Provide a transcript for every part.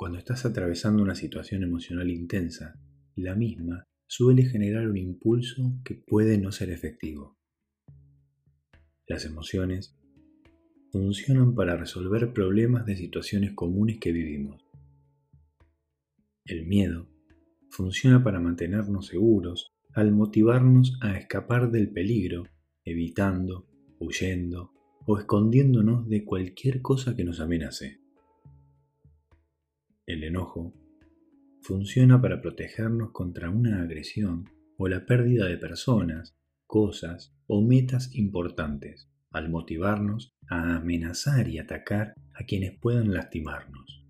Cuando estás atravesando una situación emocional intensa, la misma suele generar un impulso que puede no ser efectivo. Las emociones funcionan para resolver problemas de situaciones comunes que vivimos. El miedo funciona para mantenernos seguros al motivarnos a escapar del peligro, evitando, huyendo o escondiéndonos de cualquier cosa que nos amenace. El enojo funciona para protegernos contra una agresión o la pérdida de personas, cosas o metas importantes, al motivarnos a amenazar y atacar a quienes puedan lastimarnos.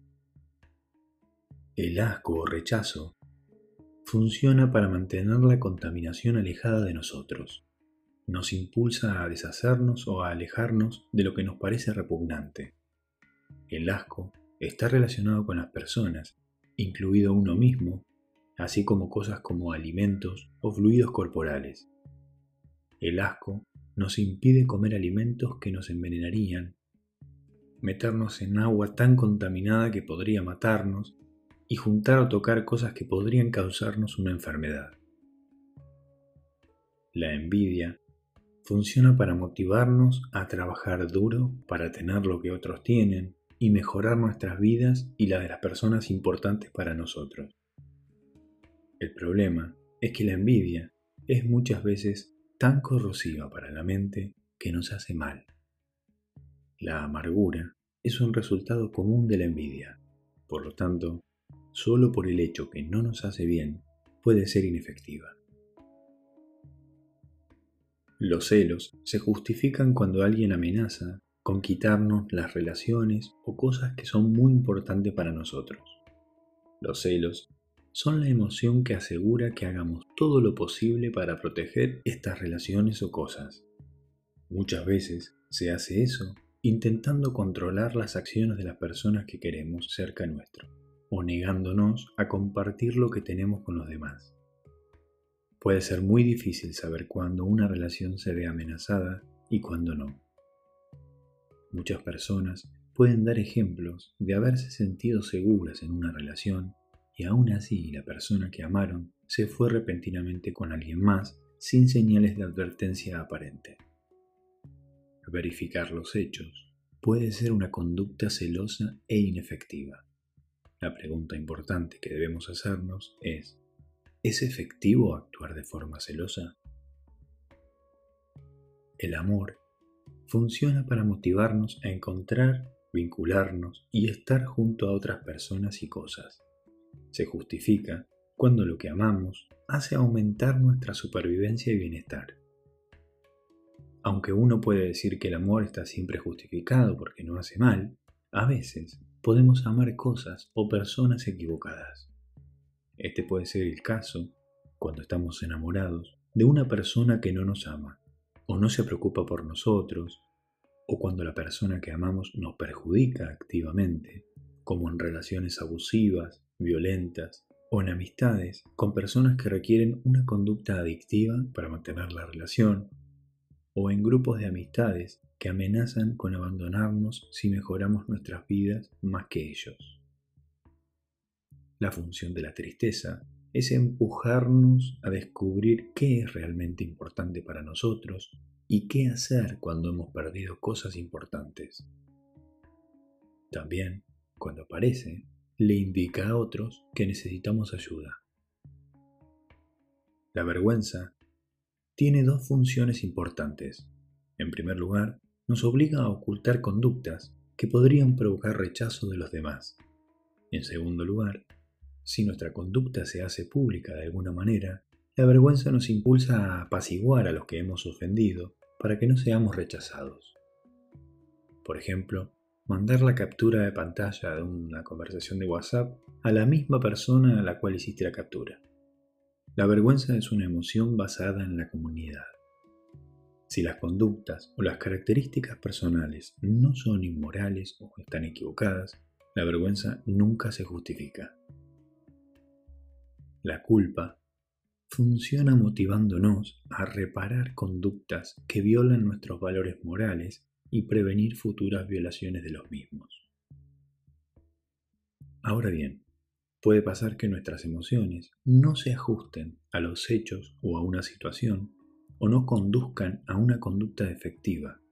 El asco o rechazo funciona para mantener la contaminación alejada de nosotros. Nos impulsa a deshacernos o a alejarnos de lo que nos parece repugnante. El asco está relacionado con las personas, incluido uno mismo, así como cosas como alimentos o fluidos corporales. El asco nos impide comer alimentos que nos envenenarían, meternos en agua tan contaminada que podría matarnos y juntar o tocar cosas que podrían causarnos una enfermedad. La envidia funciona para motivarnos a trabajar duro para tener lo que otros tienen y mejorar nuestras vidas y la de las personas importantes para nosotros. El problema es que la envidia es muchas veces tan corrosiva para la mente que nos hace mal. La amargura es un resultado común de la envidia, por lo tanto, solo por el hecho que no nos hace bien, puede ser inefectiva. Los celos se justifican cuando alguien amenaza con quitarnos las relaciones o cosas que son muy importantes para nosotros. Los celos son la emoción que asegura que hagamos todo lo posible para proteger estas relaciones o cosas. Muchas veces se hace eso intentando controlar las acciones de las personas que queremos cerca nuestro o negándonos a compartir lo que tenemos con los demás. Puede ser muy difícil saber cuándo una relación se ve amenazada y cuándo no. Muchas personas pueden dar ejemplos de haberse sentido seguras en una relación y aún así la persona que amaron se fue repentinamente con alguien más sin señales de advertencia aparente. Verificar los hechos puede ser una conducta celosa e inefectiva. La pregunta importante que debemos hacernos es, ¿es efectivo actuar de forma celosa? El amor funciona para motivarnos a encontrar, vincularnos y estar junto a otras personas y cosas. Se justifica cuando lo que amamos hace aumentar nuestra supervivencia y bienestar. Aunque uno puede decir que el amor está siempre justificado porque no hace mal, a veces podemos amar cosas o personas equivocadas. Este puede ser el caso cuando estamos enamorados de una persona que no nos ama, no se preocupa por nosotros, o cuando la persona que amamos nos perjudica activamente, como en relaciones abusivas, violentas o en amistades con personas que requieren una conducta adictiva para mantener la relación, o en grupos de amistades que amenazan con abandonarnos si mejoramos nuestras vidas más que ellos. La función de la tristeza es empujarnos a descubrir qué es realmente importante para nosotros y qué hacer cuando hemos perdido cosas importantes. También, cuando aparece, le indica a otros que necesitamos ayuda. La vergüenza tiene dos funciones importantes. En primer lugar, nos obliga a ocultar conductas que podrían provocar rechazo de los demás. En segundo lugar, si nuestra conducta se hace pública de alguna manera, la vergüenza nos impulsa a apaciguar a los que hemos ofendido para que no seamos rechazados. Por ejemplo, mandar la captura de pantalla de una conversación de WhatsApp a la misma persona a la cual hiciste la captura. La vergüenza es una emoción basada en la comunidad. Si las conductas o las características personales no son inmorales o están equivocadas, la vergüenza nunca se justifica. La culpa funciona motivándonos a reparar conductas que violan nuestros valores morales y prevenir futuras violaciones de los mismos. Ahora bien, puede pasar que nuestras emociones no se ajusten a los hechos o a una situación o no conduzcan a una conducta efectiva.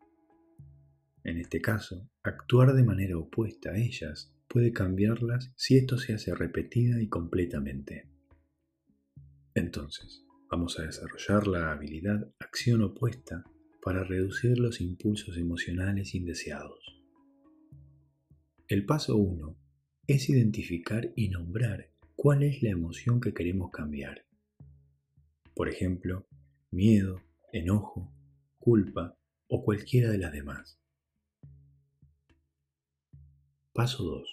En este caso, actuar de manera opuesta a ellas puede cambiarlas si esto se hace repetida y completamente. Entonces, vamos a desarrollar la habilidad acción opuesta para reducir los impulsos emocionales indeseados. El paso 1 es identificar y nombrar cuál es la emoción que queremos cambiar. Por ejemplo, miedo, enojo, culpa o cualquiera de las demás. Paso 2.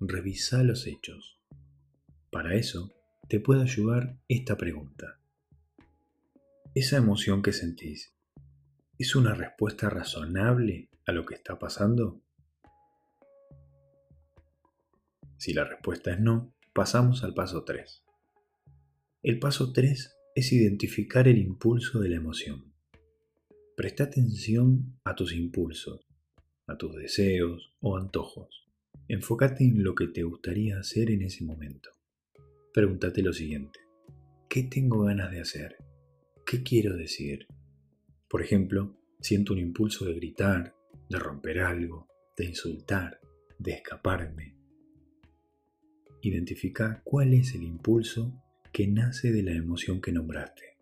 Revisa los hechos. Para eso, te puede ayudar esta pregunta. ¿Esa emoción que sentís es una respuesta razonable a lo que está pasando? Si la respuesta es no, pasamos al paso 3. El paso 3 es identificar el impulso de la emoción. Presta atención a tus impulsos, a tus deseos o antojos. Enfócate en lo que te gustaría hacer en ese momento. Pregúntate lo siguiente. ¿Qué tengo ganas de hacer? ¿Qué quiero decir? Por ejemplo, siento un impulso de gritar, de romper algo, de insultar, de escaparme, Identifica cuál es el impulso que nace de la emoción que nombraste.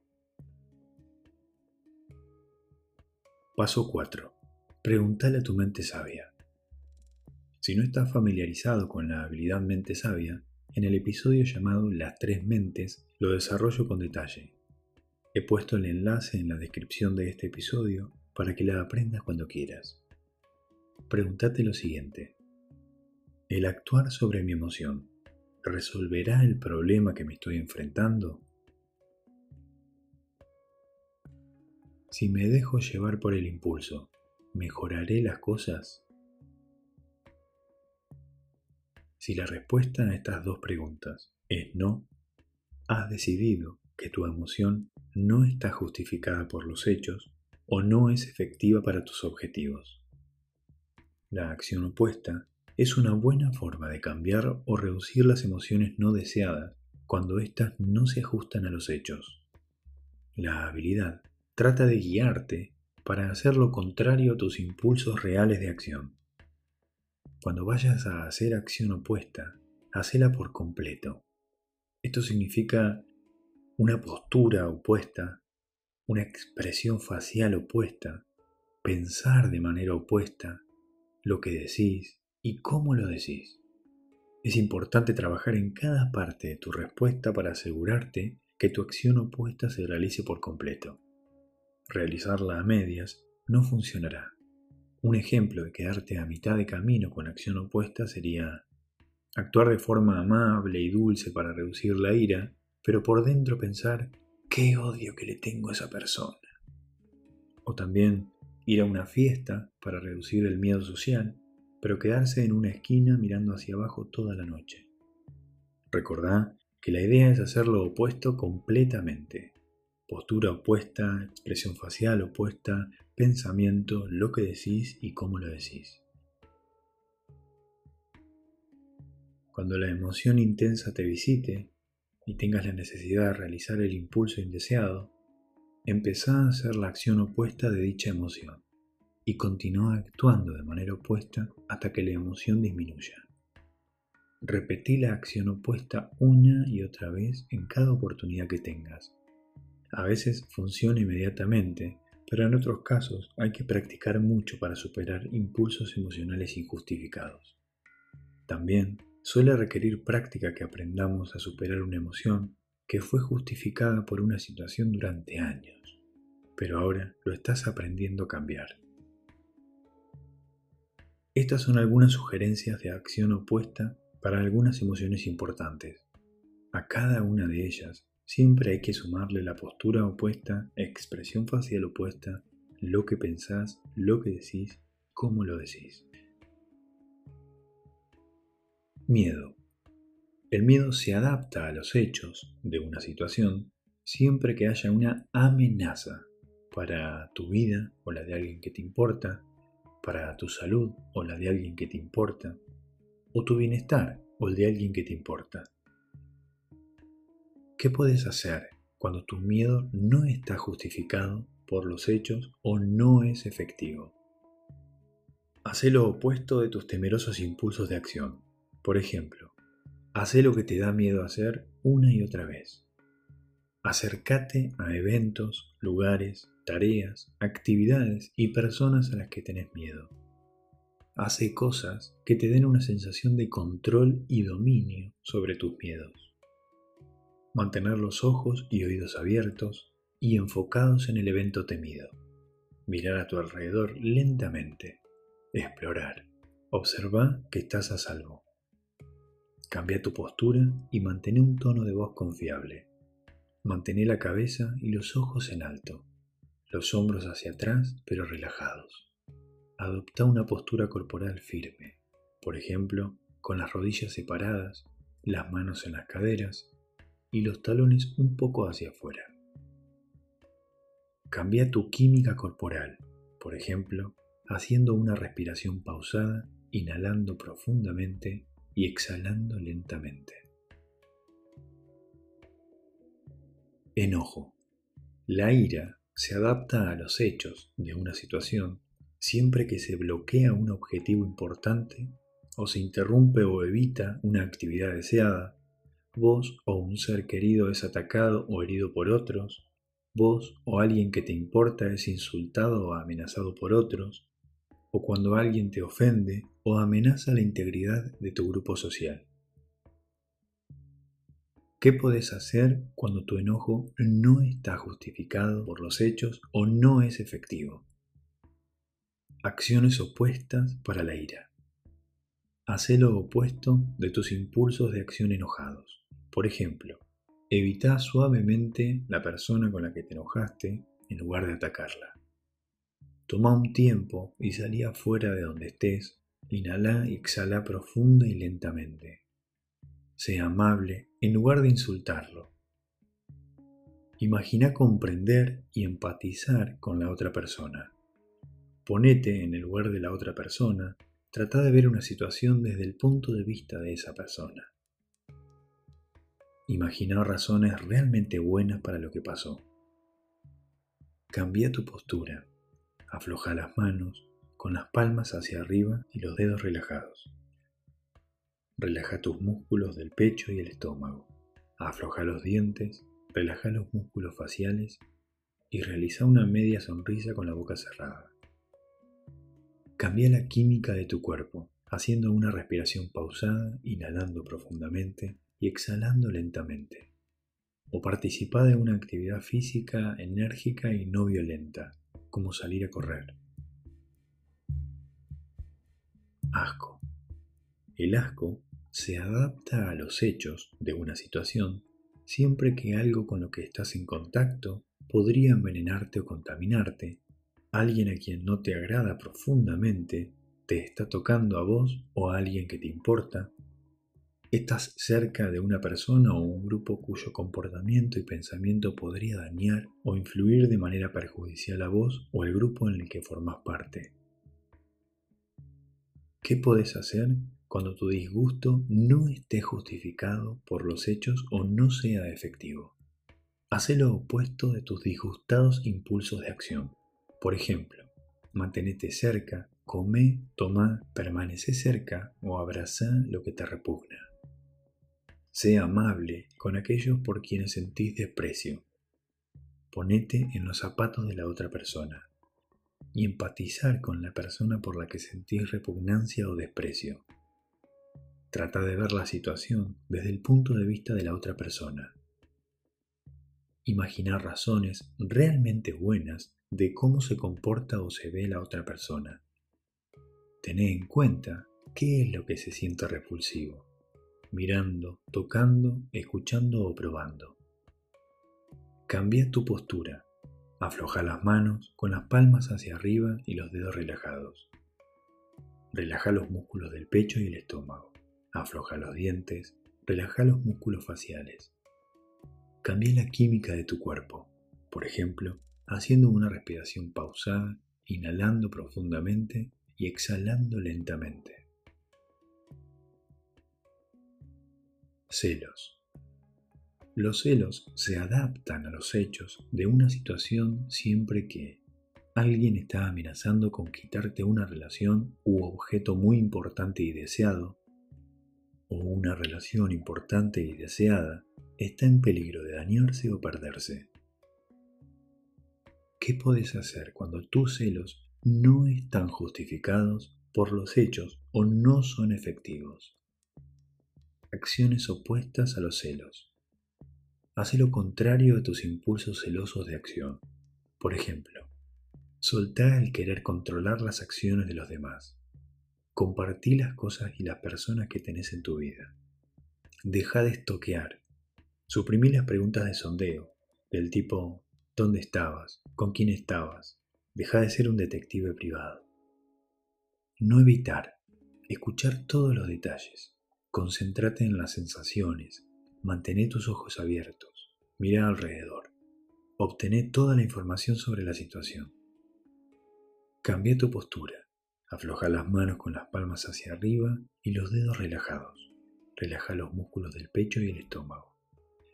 Paso 4. Pregúntale a tu mente sabia. Si no estás familiarizado con la habilidad mente sabia, en el episodio llamado Las tres mentes lo desarrollo con detalle. He puesto el enlace en la descripción de este episodio para que la aprendas cuando quieras. Pregúntate lo siguiente. El actuar sobre mi emoción resolverá el problema que me estoy enfrentando? Si me dejo llevar por el impulso, ¿mejoraré las cosas? Si la respuesta a estas dos preguntas es no, has decidido que tu emoción no está justificada por los hechos o no es efectiva para tus objetivos. La acción opuesta es una buena forma de cambiar o reducir las emociones no deseadas cuando éstas no se ajustan a los hechos. La habilidad trata de guiarte para hacer lo contrario a tus impulsos reales de acción. Cuando vayas a hacer acción opuesta, hacela por completo. Esto significa una postura opuesta, una expresión facial opuesta, pensar de manera opuesta, lo que decís, y cómo lo decís. Es importante trabajar en cada parte de tu respuesta para asegurarte que tu acción opuesta se realice por completo. Realizarla a medias no funcionará. Un ejemplo de quedarte a mitad de camino con acción opuesta sería actuar de forma amable y dulce para reducir la ira, pero por dentro pensar qué odio que le tengo a esa persona. O también ir a una fiesta para reducir el miedo social, pero quedarse en una esquina mirando hacia abajo toda la noche. Recordá que la idea es hacer lo opuesto completamente. Postura opuesta, expresión facial opuesta, pensamiento, lo que decís y cómo lo decís. Cuando la emoción intensa te visite y tengas la necesidad de realizar el impulso indeseado, empezá a hacer la acción opuesta de dicha emoción y continúa actuando de manera opuesta hasta que la emoción disminuya. Repetí la acción opuesta una y otra vez en cada oportunidad que tengas. A veces funciona inmediatamente, pero en otros casos hay que practicar mucho para superar impulsos emocionales injustificados. También suele requerir práctica que aprendamos a superar una emoción que fue justificada por una situación durante años, pero ahora lo estás aprendiendo a cambiar. Estas son algunas sugerencias de acción opuesta para algunas emociones importantes. A cada una de ellas siempre hay que sumarle la postura opuesta, expresión facial opuesta, lo que pensás, lo que decís, cómo lo decís. Miedo. El miedo se adapta a los hechos de una situación siempre que haya una amenaza para tu vida o la de alguien que te importa, para tu salud o la de alguien que te importa, o tu bienestar o el de alguien que te importa. ¿Qué puedes hacer cuando tu miedo no está justificado por los hechos o no es efectivo? Haz lo opuesto de tus temerosos impulsos de acción. Por ejemplo, haz lo que te da miedo hacer una y otra vez. Acércate a eventos, lugares, tareas, actividades y personas a las que tenés miedo. Hace cosas que te den una sensación de control y dominio sobre tus miedos. Mantener los ojos y oídos abiertos y enfocados en el evento temido. Mirar a tu alrededor lentamente. Explorar. Observa que estás a salvo. Cambia tu postura y mantén un tono de voz confiable. Mantén la cabeza y los ojos en alto, los hombros hacia atrás pero relajados. Adopta una postura corporal firme, por ejemplo, con las rodillas separadas, las manos en las caderas y los talones un poco hacia afuera. Cambia tu química corporal, por ejemplo, haciendo una respiración pausada, inhalando profundamente y exhalando lentamente. Enojo. La ira se adapta a los hechos de una situación siempre que se bloquea un objetivo importante o se interrumpe o evita una actividad deseada, vos o un ser querido es atacado o herido por otros, vos o alguien que te importa es insultado o amenazado por otros, o cuando alguien te ofende o amenaza la integridad de tu grupo social. ¿Qué puedes hacer cuando tu enojo no está justificado por los hechos o no es efectivo? Acciones opuestas para la ira. Haz lo opuesto de tus impulsos de acción enojados. Por ejemplo, evita suavemente la persona con la que te enojaste en lugar de atacarla. Toma un tiempo y salí afuera de donde estés, inhala y exhala profunda y lentamente. Sea amable en lugar de insultarlo. Imagina comprender y empatizar con la otra persona. Ponete en el lugar de la otra persona, trata de ver una situación desde el punto de vista de esa persona. Imagina razones realmente buenas para lo que pasó. Cambia tu postura. Afloja las manos con las palmas hacia arriba y los dedos relajados. Relaja tus músculos del pecho y el estómago. Afloja los dientes, relaja los músculos faciales y realiza una media sonrisa con la boca cerrada. Cambia la química de tu cuerpo, haciendo una respiración pausada, inhalando profundamente y exhalando lentamente. O participa de una actividad física enérgica y no violenta, como salir a correr. Asco. El asco se adapta a los hechos de una situación siempre que algo con lo que estás en contacto podría envenenarte o contaminarte, alguien a quien no te agrada profundamente, te está tocando a vos o a alguien que te importa, estás cerca de una persona o un grupo cuyo comportamiento y pensamiento podría dañar o influir de manera perjudicial a vos o el grupo en el que formas parte. ¿Qué podés hacer cuando tu disgusto no esté justificado por los hechos o no sea efectivo? Haz lo opuesto de tus disgustados impulsos de acción. Por ejemplo, mantenete cerca, come, toma, permanece cerca o abraza lo que te repugna. Sé amable con aquellos por quienes sentís desprecio. Ponete en los zapatos de la otra persona y empatizar con la persona por la que sentís repugnancia o desprecio. Trata de ver la situación desde el punto de vista de la otra persona. Imaginar razones realmente buenas de cómo se comporta o se ve la otra persona. Tené en cuenta qué es lo que se siente repulsivo mirando, tocando, escuchando o probando. Cambia tu postura. Afloja las manos con las palmas hacia arriba y los dedos relajados. Relaja los músculos del pecho y el estómago. Afloja los dientes. Relaja los músculos faciales. Cambia la química de tu cuerpo. Por ejemplo, haciendo una respiración pausada, inhalando profundamente y exhalando lentamente. Celos. Los celos se adaptan a los hechos de una situación siempre que alguien está amenazando con quitarte una relación u objeto muy importante y deseado, o una relación importante y deseada está en peligro de dañarse o perderse. ¿Qué puedes hacer cuando tus celos no están justificados por los hechos o no son efectivos? Acciones opuestas a los celos. Hace lo contrario a tus impulsos celosos de acción. Por ejemplo, soltá el querer controlar las acciones de los demás. Compartí las cosas y las personas que tenés en tu vida. Deja de estoquear. Suprimí las preguntas de sondeo, del tipo ¿dónde estabas? ¿Con quién estabas? Deja de ser un detective privado. No evitar. Escuchar todos los detalles. Concéntrate en las sensaciones, Mantén tus ojos abiertos, mira alrededor, obtené toda la información sobre la situación. Cambia tu postura, afloja las manos con las palmas hacia arriba y los dedos relajados. Relaja los músculos del pecho y el estómago.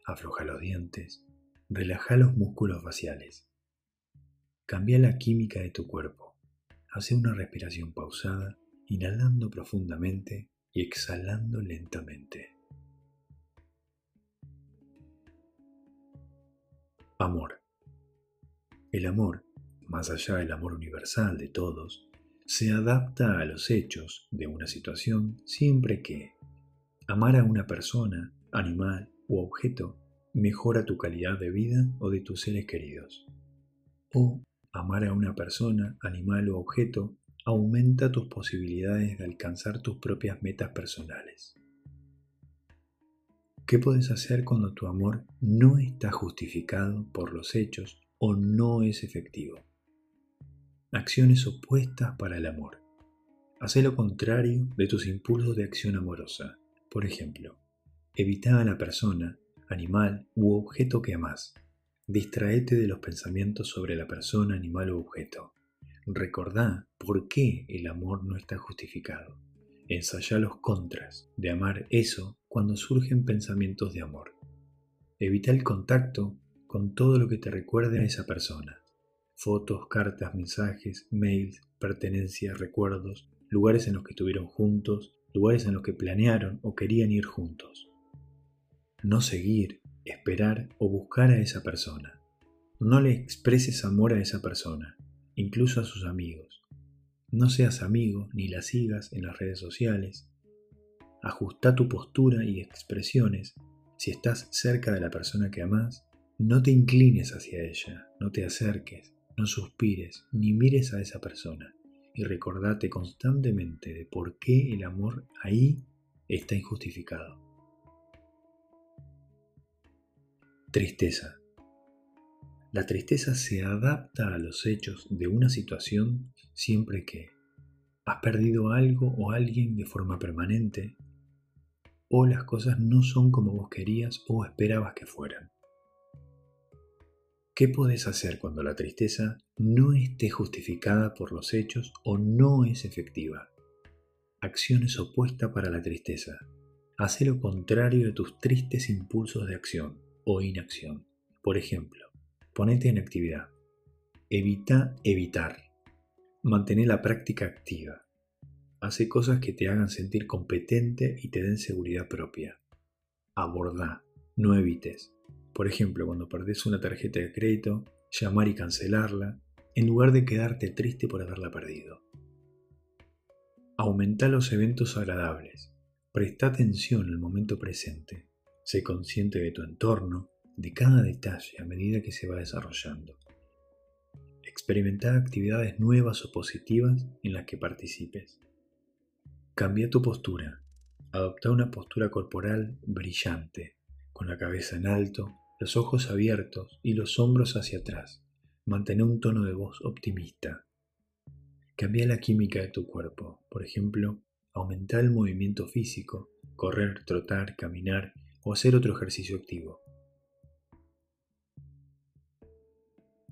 Afloja los dientes, relaja los músculos faciales. Cambia la química de tu cuerpo. Hace una respiración pausada, inhalando profundamente y exhalando lentamente. Amor. El amor, más allá del amor universal de todos, se adapta a los hechos de una situación siempre que amar a una persona, animal u objeto mejora tu calidad de vida o de tus seres queridos. O amar a una persona, animal o objeto aumenta tus posibilidades de alcanzar tus propias metas personales. ¿Qué puedes hacer cuando tu amor no está justificado por los hechos o no es efectivo? Acciones opuestas para el amor. Haz lo contrario de tus impulsos de acción amorosa. Por ejemplo, evita a la persona, animal u objeto que amas. Distraete de los pensamientos sobre la persona, animal u objeto. Recordá por qué el amor no está justificado. Ensaya los contras de amar eso cuando surgen pensamientos de amor. Evita el contacto con todo lo que te recuerde a esa persona. Fotos, cartas, mensajes, mails, pertenencias, recuerdos, lugares en los que estuvieron juntos, lugares en los que planearon o querían ir juntos. No seguir, esperar o buscar a esa persona. No le expreses amor a esa persona, incluso a sus amigos. No seas amigo ni la sigas en las redes sociales. Ajusta tu postura y expresiones. Si estás cerca de la persona que amas, no te inclines hacia ella, no te acerques, no suspires, ni mires a esa persona. Y recordate constantemente de por qué el amor ahí está injustificado. Tristeza. La tristeza se adapta a los hechos de una situación siempre que has perdido algo o alguien de forma permanente, o las cosas no son como vos querías o esperabas que fueran. ¿Qué podés hacer cuando la tristeza no esté justificada por los hechos o no es efectiva? Acciones opuestas para la tristeza. Hace lo contrario de tus tristes impulsos de acción o inacción. Por ejemplo, Ponete en actividad. Evita evitar. Mantén la práctica activa. Hace cosas que te hagan sentir competente y te den seguridad propia. Aborda, no evites. Por ejemplo, cuando perdés una tarjeta de crédito, llamar y cancelarla, en lugar de quedarte triste por haberla perdido. Aumenta los eventos agradables. Presta atención al momento presente. Sé consciente de tu entorno de cada detalle a medida que se va desarrollando. Experimenta actividades nuevas o positivas en las que participes. Cambia tu postura. Adopta una postura corporal brillante, con la cabeza en alto, los ojos abiertos y los hombros hacia atrás. Mantén un tono de voz optimista. Cambia la química de tu cuerpo. Por ejemplo, aumenta el movimiento físico, correr, trotar, caminar o hacer otro ejercicio activo.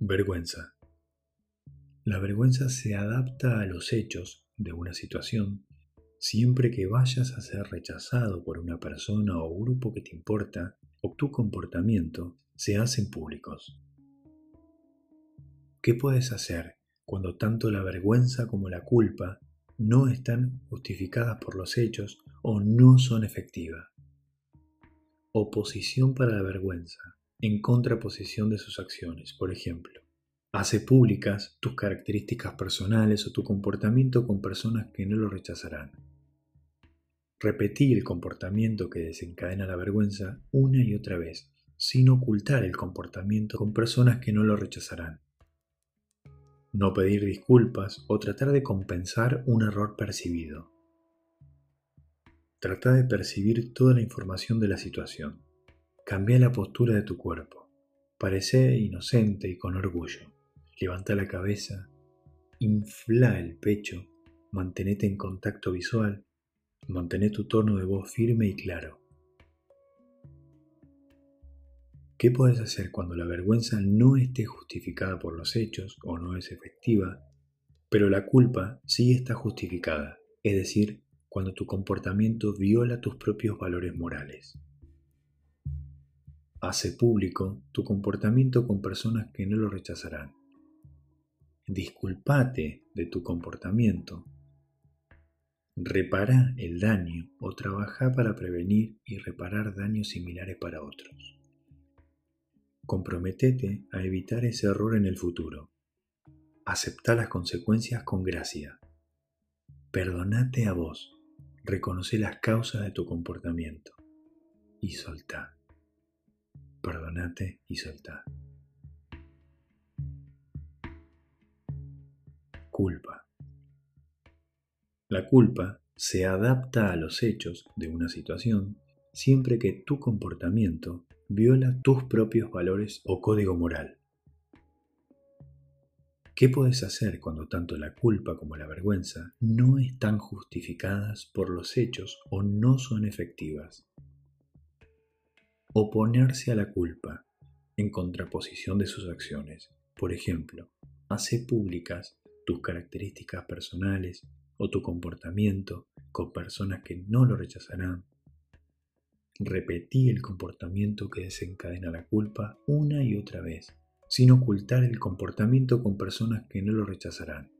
Vergüenza. La vergüenza se adapta a los hechos de una situación siempre que vayas a ser rechazado por una persona o grupo que te importa o tu comportamiento se hacen públicos. ¿Qué puedes hacer cuando tanto la vergüenza como la culpa no están justificadas por los hechos o no son efectivas? Oposición para la vergüenza, en contraposición de sus acciones, por ejemplo. Hace públicas tus características personales o tu comportamiento con personas que no lo rechazarán. Repetí el comportamiento que desencadena la vergüenza una y otra vez, sin ocultar el comportamiento con personas que no lo rechazarán. No pedir disculpas o tratar de compensar un error percibido. Trata de percibir toda la información de la situación. Cambia la postura de tu cuerpo. Parece inocente y con orgullo. Levanta la cabeza. Infla el pecho. Mantenete en contacto visual Mantén tu tono de voz firme y claro. ¿Qué puedes hacer cuando la vergüenza no esté justificada por los hechos o no es efectiva, pero la culpa sí está justificada, es decir, cuando tu comportamiento viola tus propios valores morales? Hace público tu comportamiento con personas que no lo rechazarán. Disculpate de tu comportamiento Repara el daño o trabaja para prevenir y reparar daños similares para otros. Comprometete a evitar ese error en el futuro. Acepta las consecuencias con gracia. Perdonate a vos. Reconoce las causas de tu comportamiento. Y soltá. Perdonate y soltá. Culpa. La culpa se adapta a los hechos de una situación siempre que tu comportamiento viola tus propios valores o código moral. ¿Qué puedes hacer cuando tanto la culpa como la vergüenza no están justificadas por los hechos o no son efectivas? Oponerse a la culpa en contraposición de sus acciones. Por ejemplo, hace públicas tus características personales o tu comportamiento con personas que no lo rechazarán. Repetí el comportamiento que desencadena la culpa una y otra vez, sin ocultar el comportamiento con personas que no lo rechazarán.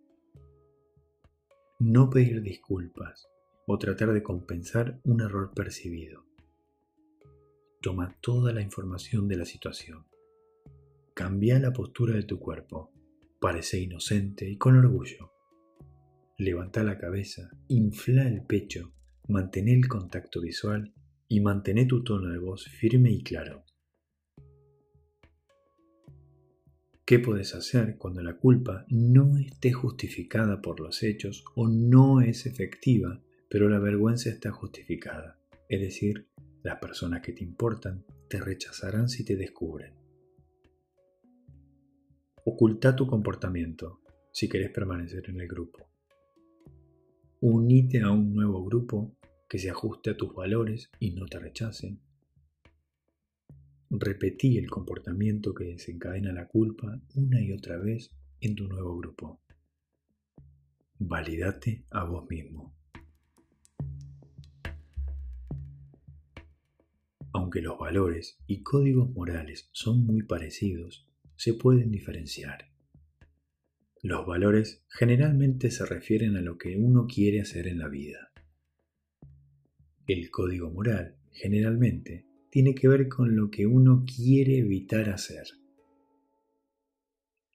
No pedir disculpas o tratar de compensar un error percibido. Toma toda la información de la situación. Cambia la postura de tu cuerpo. Parece inocente y con orgullo. Levanta la cabeza, infla el pecho, mantén el contacto visual y mantén tu tono de voz firme y claro. ¿Qué puedes hacer cuando la culpa no esté justificada por los hechos o no es efectiva, pero la vergüenza está justificada? Es decir, las personas que te importan te rechazarán si te descubren. Oculta tu comportamiento si querés permanecer en el grupo. Unite a un nuevo grupo que se ajuste a tus valores y no te rechacen. Repetí el comportamiento que desencadena la culpa una y otra vez en tu nuevo grupo. Validate a vos mismo. Aunque los valores y códigos morales son muy parecidos, se pueden diferenciar. Los valores generalmente se refieren a lo que uno quiere hacer en la vida. El código moral generalmente tiene que ver con lo que uno quiere evitar hacer.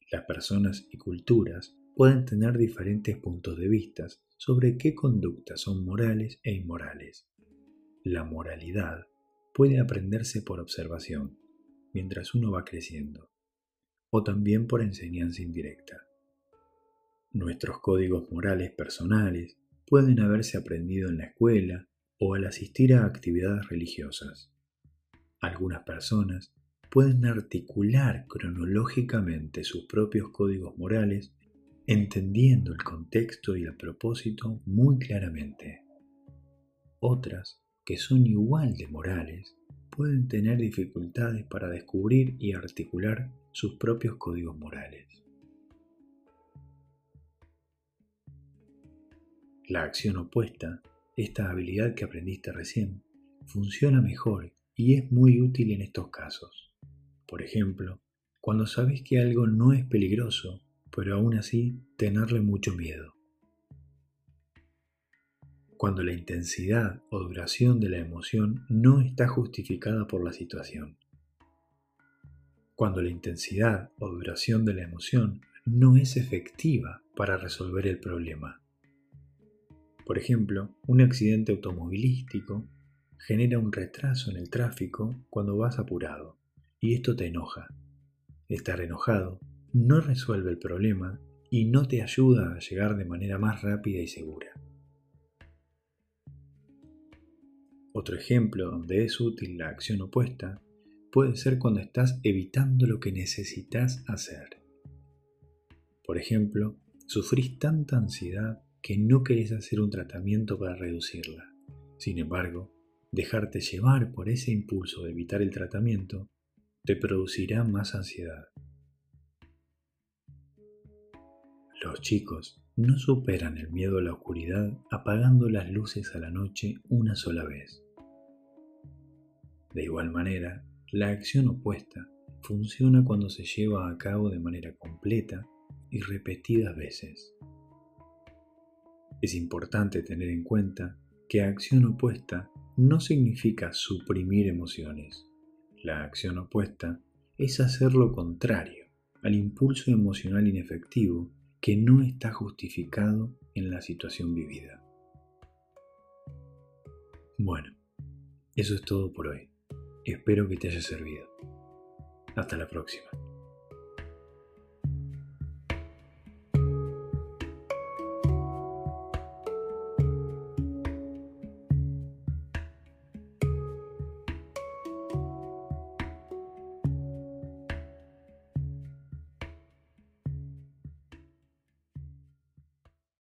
Las personas y culturas pueden tener diferentes puntos de vista sobre qué conductas son morales e inmorales. La moralidad puede aprenderse por observación mientras uno va creciendo, o también por enseñanza indirecta. Nuestros códigos morales personales pueden haberse aprendido en la escuela o al asistir a actividades religiosas. Algunas personas pueden articular cronológicamente sus propios códigos morales entendiendo el contexto y el propósito muy claramente. Otras, que son igual de morales, pueden tener dificultades para descubrir y articular sus propios códigos morales. La acción opuesta esta habilidad que aprendiste recién funciona mejor y es muy útil en estos casos. Por ejemplo, cuando sabes que algo no es peligroso, pero aún así tenerle mucho miedo. Cuando la intensidad o duración de la emoción no está justificada por la situación. Cuando la intensidad o duración de la emoción no es efectiva para resolver el problema. Por ejemplo, un accidente automovilístico genera un retraso en el tráfico cuando vas apurado y esto te enoja. Estar enojado no resuelve el problema y no te ayuda a llegar de manera más rápida y segura. Otro ejemplo donde es útil la acción opuesta puede ser cuando estás evitando lo que necesitas hacer. Por ejemplo, sufrís tanta ansiedad que no querés hacer un tratamiento para reducirla. Sin embargo, dejarte llevar por ese impulso de evitar el tratamiento te producirá más ansiedad. Los chicos no superan el miedo a la oscuridad apagando las luces a la noche una sola vez. De igual manera, la acción opuesta funciona cuando se lleva a cabo de manera completa y repetidas veces. Es importante tener en cuenta que acción opuesta no significa suprimir emociones. La acción opuesta es hacer lo contrario al impulso emocional inefectivo que no está justificado en la situación vivida. Bueno, eso es todo por hoy. Espero que te haya servido. Hasta la próxima.